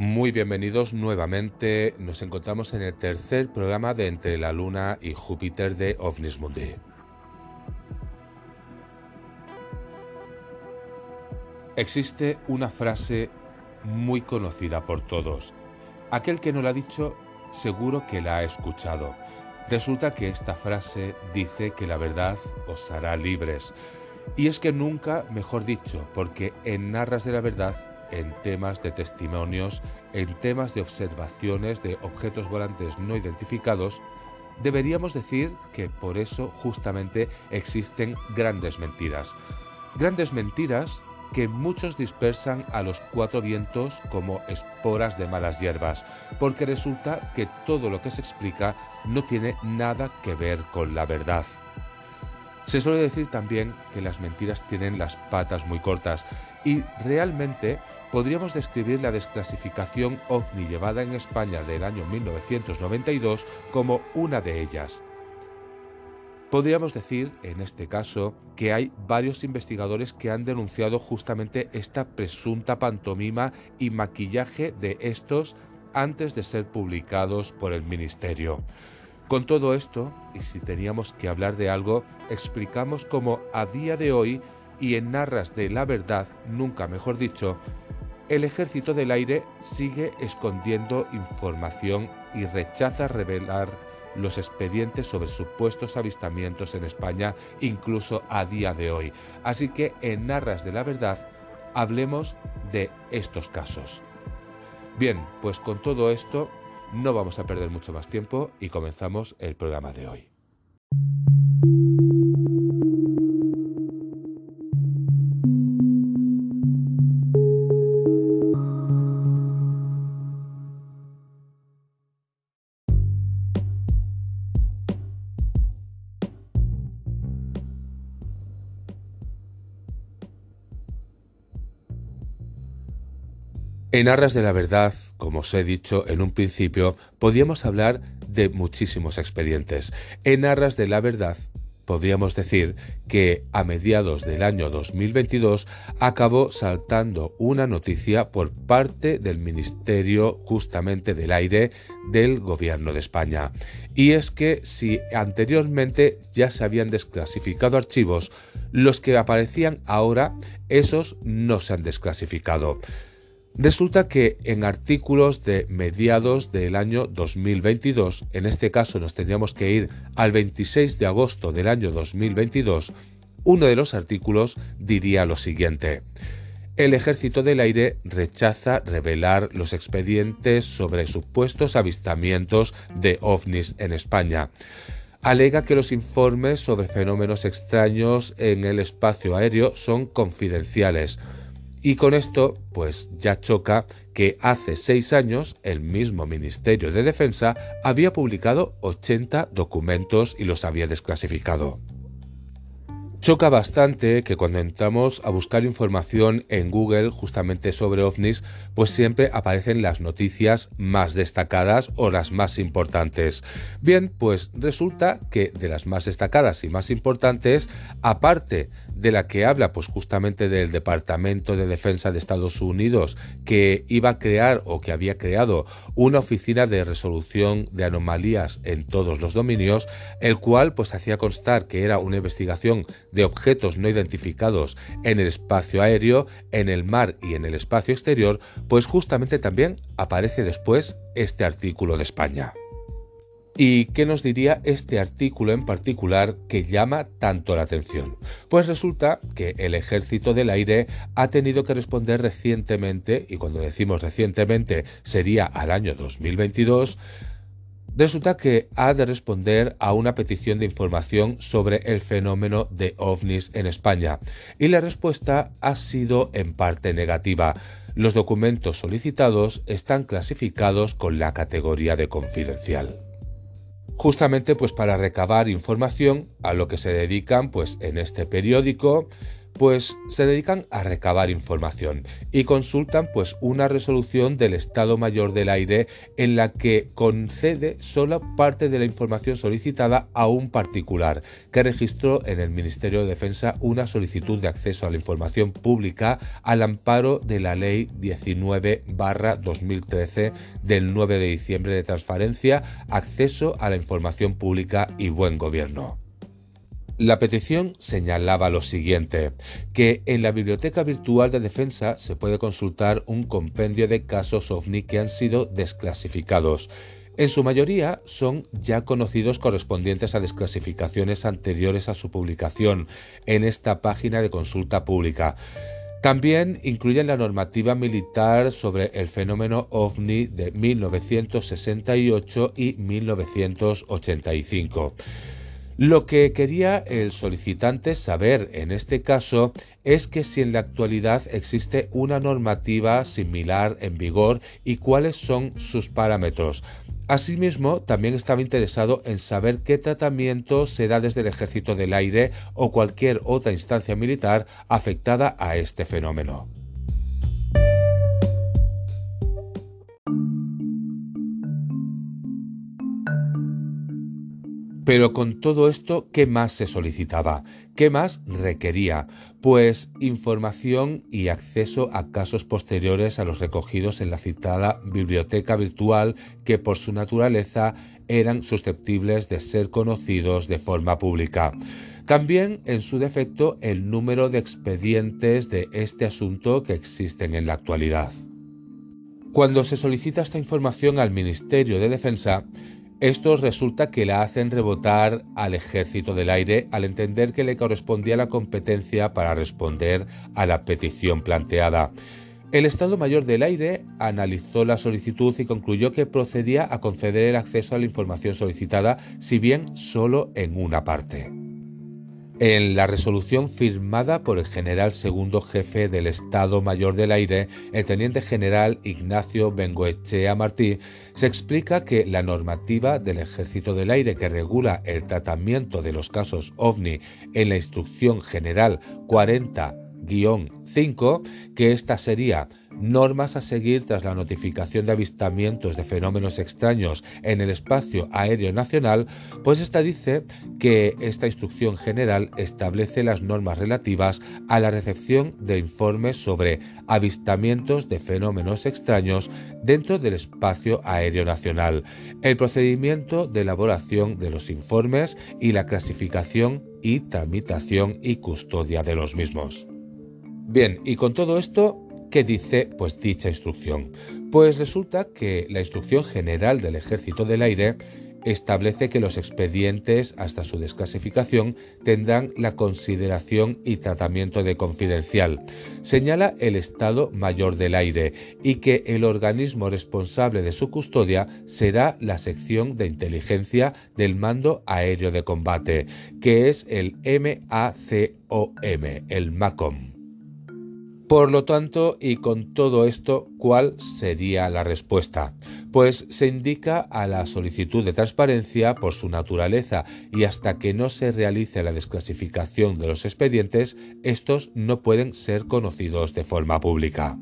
Muy bienvenidos nuevamente. Nos encontramos en el tercer programa de Entre la Luna y Júpiter de OVNIS Mundi. Existe una frase muy conocida por todos. Aquel que no la ha dicho seguro que la ha escuchado. Resulta que esta frase dice que la verdad os hará libres. Y es que nunca, mejor dicho, porque en Narras de la Verdad, en temas de testimonios, en temas de observaciones de objetos volantes no identificados, deberíamos decir que por eso justamente existen grandes mentiras. Grandes mentiras que muchos dispersan a los cuatro vientos como esporas de malas hierbas, porque resulta que todo lo que se explica no tiene nada que ver con la verdad. Se suele decir también que las mentiras tienen las patas muy cortas y realmente podríamos describir la desclasificación OVNI llevada en España del año 1992 como una de ellas. Podríamos decir, en este caso, que hay varios investigadores que han denunciado justamente esta presunta pantomima y maquillaje de estos antes de ser publicados por el Ministerio. Con todo esto, y si teníamos que hablar de algo, explicamos cómo a día de hoy, y en Narras de la Verdad, nunca mejor dicho, el ejército del aire sigue escondiendo información y rechaza revelar los expedientes sobre supuestos avistamientos en España incluso a día de hoy. Así que en Narras de la Verdad hablemos de estos casos. Bien, pues con todo esto no vamos a perder mucho más tiempo y comenzamos el programa de hoy. En Arras de la Verdad, como os he dicho en un principio, podíamos hablar de muchísimos expedientes. En Arras de la Verdad, podríamos decir que a mediados del año 2022 acabó saltando una noticia por parte del Ministerio justamente del Aire del Gobierno de España. Y es que si anteriormente ya se habían desclasificado archivos, los que aparecían ahora, esos no se han desclasificado. Resulta que en artículos de mediados del año 2022, en este caso nos tendríamos que ir al 26 de agosto del año 2022, uno de los artículos diría lo siguiente. El Ejército del Aire rechaza revelar los expedientes sobre supuestos avistamientos de ovnis en España. Alega que los informes sobre fenómenos extraños en el espacio aéreo son confidenciales y con esto, pues ya choca que hace seis años el mismo Ministerio de Defensa había publicado 80 documentos y los había desclasificado. Choca bastante que cuando entramos a buscar información en Google justamente sobre ovnis, pues siempre aparecen las noticias más destacadas o las más importantes. Bien, pues resulta que de las más destacadas y más importantes, aparte de la que habla pues justamente del Departamento de Defensa de Estados Unidos que iba a crear o que había creado una oficina de resolución de anomalías en todos los dominios, el cual pues hacía constar que era una investigación de objetos no identificados en el espacio aéreo, en el mar y en el espacio exterior, pues justamente también aparece después este artículo de España. ¿Y qué nos diría este artículo en particular que llama tanto la atención? Pues resulta que el Ejército del Aire ha tenido que responder recientemente, y cuando decimos recientemente sería al año 2022, Resulta que ha de responder a una petición de información sobre el fenómeno de ovnis en España y la respuesta ha sido en parte negativa. Los documentos solicitados están clasificados con la categoría de confidencial justamente pues para recabar información a lo que se dedican pues en este periódico pues se dedican a recabar información y consultan pues una resolución del Estado Mayor del Aire en la que concede solo parte de la información solicitada a un particular que registró en el Ministerio de Defensa una solicitud de acceso a la información pública al amparo de la Ley 19-2013 del 9 de diciembre de transparencia, acceso a la información pública y buen gobierno. La petición señalaba lo siguiente, que en la Biblioteca Virtual de Defensa se puede consultar un compendio de casos OVNI que han sido desclasificados. En su mayoría son ya conocidos correspondientes a desclasificaciones anteriores a su publicación en esta página de consulta pública. También incluyen la normativa militar sobre el fenómeno ovni de 1968 y 1985. Lo que quería el solicitante saber en este caso es que si en la actualidad existe una normativa similar en vigor y cuáles son sus parámetros. Asimismo, también estaba interesado en saber qué tratamiento se da desde el Ejército del Aire o cualquier otra instancia militar afectada a este fenómeno. Pero con todo esto, ¿qué más se solicitaba? ¿Qué más requería? Pues información y acceso a casos posteriores a los recogidos en la citada biblioteca virtual que por su naturaleza eran susceptibles de ser conocidos de forma pública. También, en su defecto, el número de expedientes de este asunto que existen en la actualidad. Cuando se solicita esta información al Ministerio de Defensa, estos resulta que la hacen rebotar al ejército del aire al entender que le correspondía la competencia para responder a la petición planteada. El Estado Mayor del Aire analizó la solicitud y concluyó que procedía a conceder el acceso a la información solicitada, si bien solo en una parte. En la resolución firmada por el general segundo jefe del Estado Mayor del Aire, el teniente general Ignacio Bengoechea Martí, se explica que la normativa del Ejército del Aire que regula el tratamiento de los casos OVNI en la Instrucción General 40-5, que esta sería normas a seguir tras la notificación de avistamientos de fenómenos extraños en el espacio aéreo nacional, pues esta dice que esta instrucción general establece las normas relativas a la recepción de informes sobre avistamientos de fenómenos extraños dentro del espacio aéreo nacional, el procedimiento de elaboración de los informes y la clasificación y tramitación y custodia de los mismos. Bien, y con todo esto ¿Qué dice pues dicha instrucción? Pues resulta que la Instrucción General del Ejército del Aire establece que los expedientes hasta su desclasificación tendrán la consideración y tratamiento de confidencial. Señala el Estado Mayor del Aire y que el organismo responsable de su custodia será la sección de inteligencia del Mando Aéreo de Combate, que es el MACOM, el MACOM. Por lo tanto, y con todo esto, ¿cuál sería la respuesta? Pues se indica a la solicitud de transparencia por su naturaleza y hasta que no se realice la desclasificación de los expedientes, estos no pueden ser conocidos de forma pública.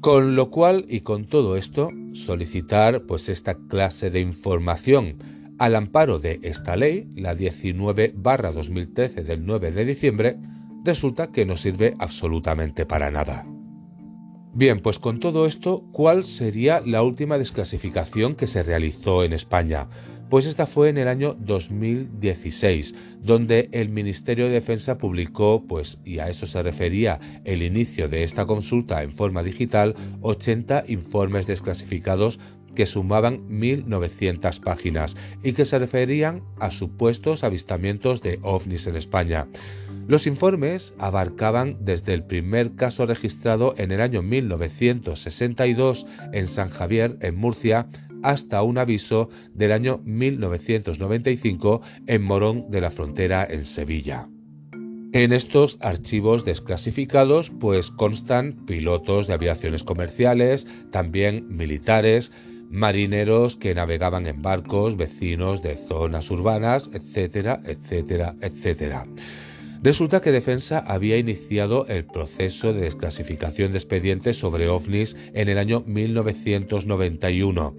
Con lo cual, y con todo esto, solicitar pues esta clase de información al amparo de esta ley, la 19 2013 del 9 de diciembre, resulta que no sirve absolutamente para nada. Bien, pues con todo esto, ¿cuál sería la última desclasificación que se realizó en España? Pues esta fue en el año 2016, donde el Ministerio de Defensa publicó, pues, y a eso se refería el inicio de esta consulta en forma digital, 80 informes desclasificados que sumaban 1.900 páginas y que se referían a supuestos avistamientos de ovnis en España. Los informes abarcaban desde el primer caso registrado en el año 1962 en San Javier, en Murcia, hasta un aviso del año 1995 en Morón de la Frontera, en Sevilla. En estos archivos desclasificados pues constan pilotos de aviaciones comerciales, también militares, marineros que navegaban en barcos vecinos de zonas urbanas, etcétera, etcétera, etcétera. Resulta que Defensa había iniciado el proceso de desclasificación de expedientes sobre ovnis en el año 1991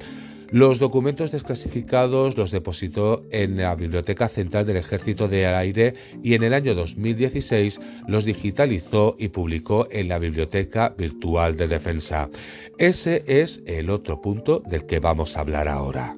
los documentos desclasificados los depositó en la Biblioteca Central del Ejército de Aire y en el año 2016 los digitalizó y publicó en la Biblioteca Virtual de Defensa. Ese es el otro punto del que vamos a hablar ahora.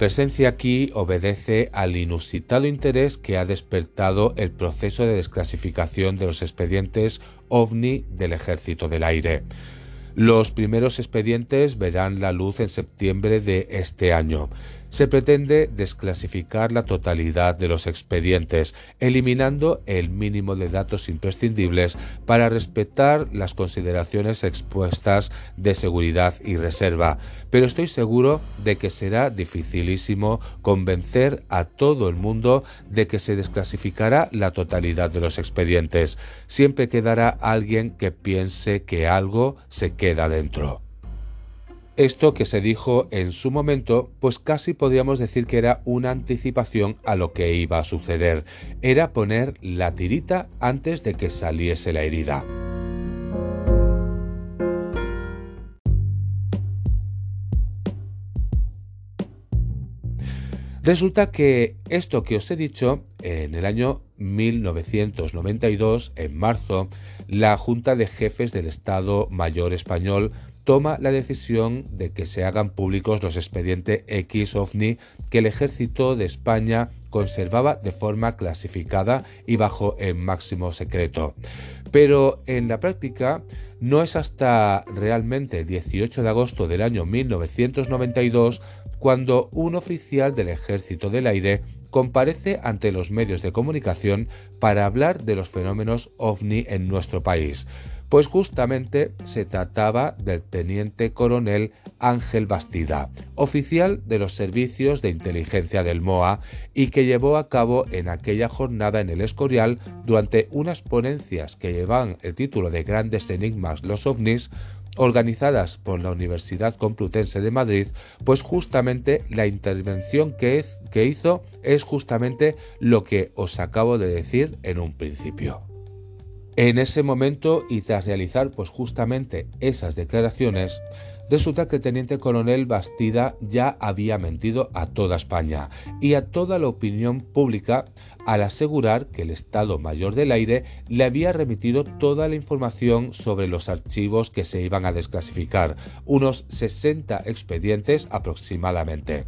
Presencia aquí obedece al inusitado interés que ha despertado el proceso de desclasificación de los expedientes OVNI del Ejército del Aire. Los primeros expedientes verán la luz en septiembre de este año se pretende desclasificar la totalidad de los expedientes, eliminando el mínimo de datos imprescindibles para respetar las consideraciones expuestas de seguridad y reserva. Pero estoy seguro de que será dificilísimo convencer a todo el mundo de que se desclasificará la totalidad de los expedientes. Siempre quedará alguien que piense que algo se queda dentro. Esto que se dijo en su momento, pues casi podríamos decir que era una anticipación a lo que iba a suceder. Era poner la tirita antes de que saliese la herida. Resulta que esto que os he dicho, en el año 1992, en marzo, la Junta de Jefes del Estado Mayor Español toma la decisión de que se hagan públicos los expedientes X OVNI que el ejército de España conservaba de forma clasificada y bajo el máximo secreto. Pero en la práctica no es hasta realmente el 18 de agosto del año 1992 cuando un oficial del ejército del aire comparece ante los medios de comunicación para hablar de los fenómenos ovni en nuestro país pues justamente se trataba del teniente coronel Ángel Bastida, oficial de los servicios de inteligencia del MOA y que llevó a cabo en aquella jornada en el Escorial durante unas ponencias que llevan el título de Grandes Enigmas los ovnis organizadas por la Universidad Complutense de Madrid, pues justamente la intervención que, que hizo es justamente lo que os acabo de decir en un principio. En ese momento y tras realizar pues justamente esas declaraciones, resulta que el teniente coronel Bastida ya había mentido a toda España y a toda la opinión pública al asegurar que el Estado Mayor del Aire le había remitido toda la información sobre los archivos que se iban a desclasificar, unos 60 expedientes aproximadamente.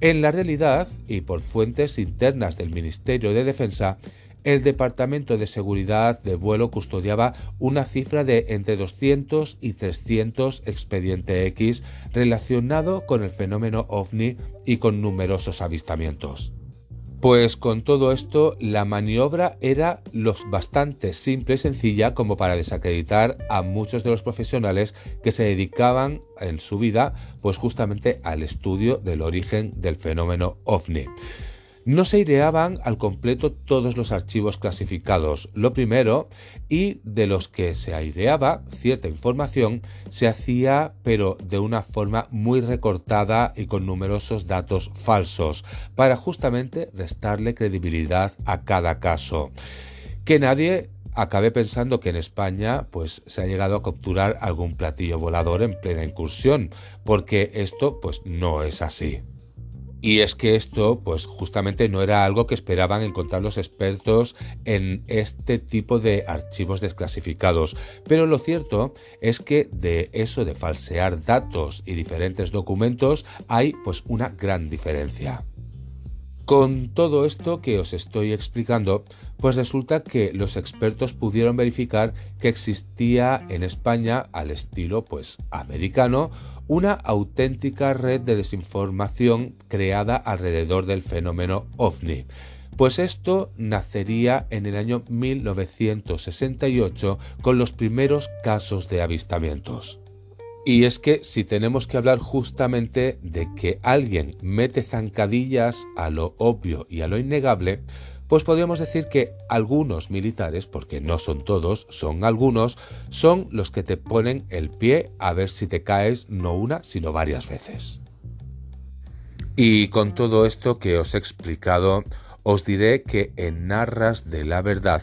En la realidad, y por fuentes internas del Ministerio de Defensa, el Departamento de Seguridad de Vuelo custodiaba una cifra de entre 200 y 300 expediente X relacionado con el fenómeno ovni y con numerosos avistamientos. Pues con todo esto, la maniobra era lo bastante simple y sencilla como para desacreditar a muchos de los profesionales que se dedicaban en su vida pues justamente al estudio del origen del fenómeno ovni. No se aireaban al completo todos los archivos clasificados, lo primero, y de los que se aireaba cierta información, se hacía pero de una forma muy recortada y con numerosos datos falsos, para justamente restarle credibilidad a cada caso. Que nadie acabe pensando que en España pues se ha llegado a capturar algún platillo volador en plena incursión, porque esto pues no es así. Y es que esto, pues justamente no era algo que esperaban encontrar los expertos en este tipo de archivos desclasificados. Pero lo cierto es que de eso de falsear datos y diferentes documentos hay pues una gran diferencia. Con todo esto que os estoy explicando, pues resulta que los expertos pudieron verificar que existía en España, al estilo pues americano, una auténtica red de desinformación creada alrededor del fenómeno ovni. Pues esto nacería en el año 1968 con los primeros casos de avistamientos. Y es que si tenemos que hablar justamente de que alguien mete zancadillas a lo obvio y a lo innegable, pues podríamos decir que algunos militares, porque no son todos, son algunos, son los que te ponen el pie a ver si te caes no una, sino varias veces. Y con todo esto que os he explicado, os diré que en Narras de la Verdad,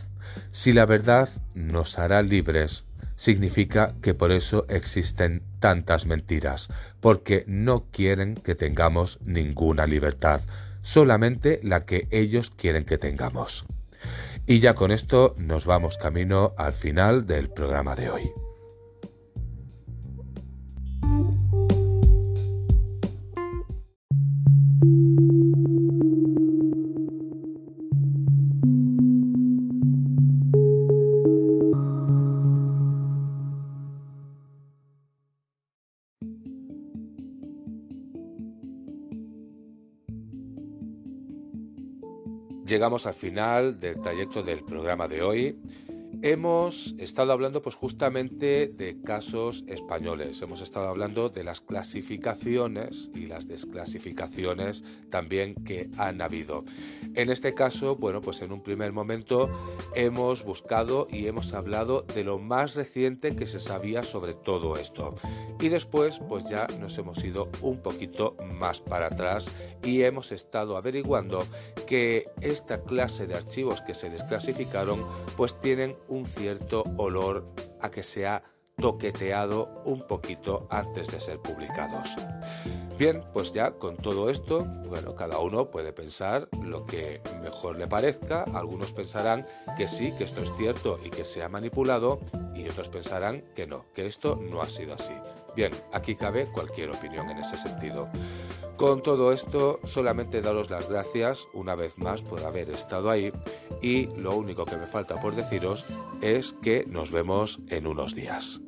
si la verdad nos hará libres, significa que por eso existen tantas mentiras, porque no quieren que tengamos ninguna libertad, solamente la que ellos quieren que tengamos. Y ya con esto nos vamos camino al final del programa de hoy. Llegamos al final del trayecto del programa de hoy. Hemos estado hablando pues justamente de casos españoles, hemos estado hablando de las clasificaciones y las desclasificaciones también que han habido. En este caso, bueno, pues en un primer momento hemos buscado y hemos hablado de lo más reciente que se sabía sobre todo esto. Y después, pues ya nos hemos ido un poquito más para atrás y hemos estado averiguando que esta clase de archivos que se desclasificaron pues tienen un cierto olor a que se ha toqueteado un poquito antes de ser publicados. Bien, pues ya con todo esto, bueno, cada uno puede pensar lo que mejor le parezca. Algunos pensarán que sí, que esto es cierto y que se ha manipulado, y otros pensarán que no, que esto no ha sido así. Bien, aquí cabe cualquier opinión en ese sentido. Con todo esto, solamente daros las gracias una vez más por haber estado ahí y lo único que me falta por deciros es que nos vemos en unos días.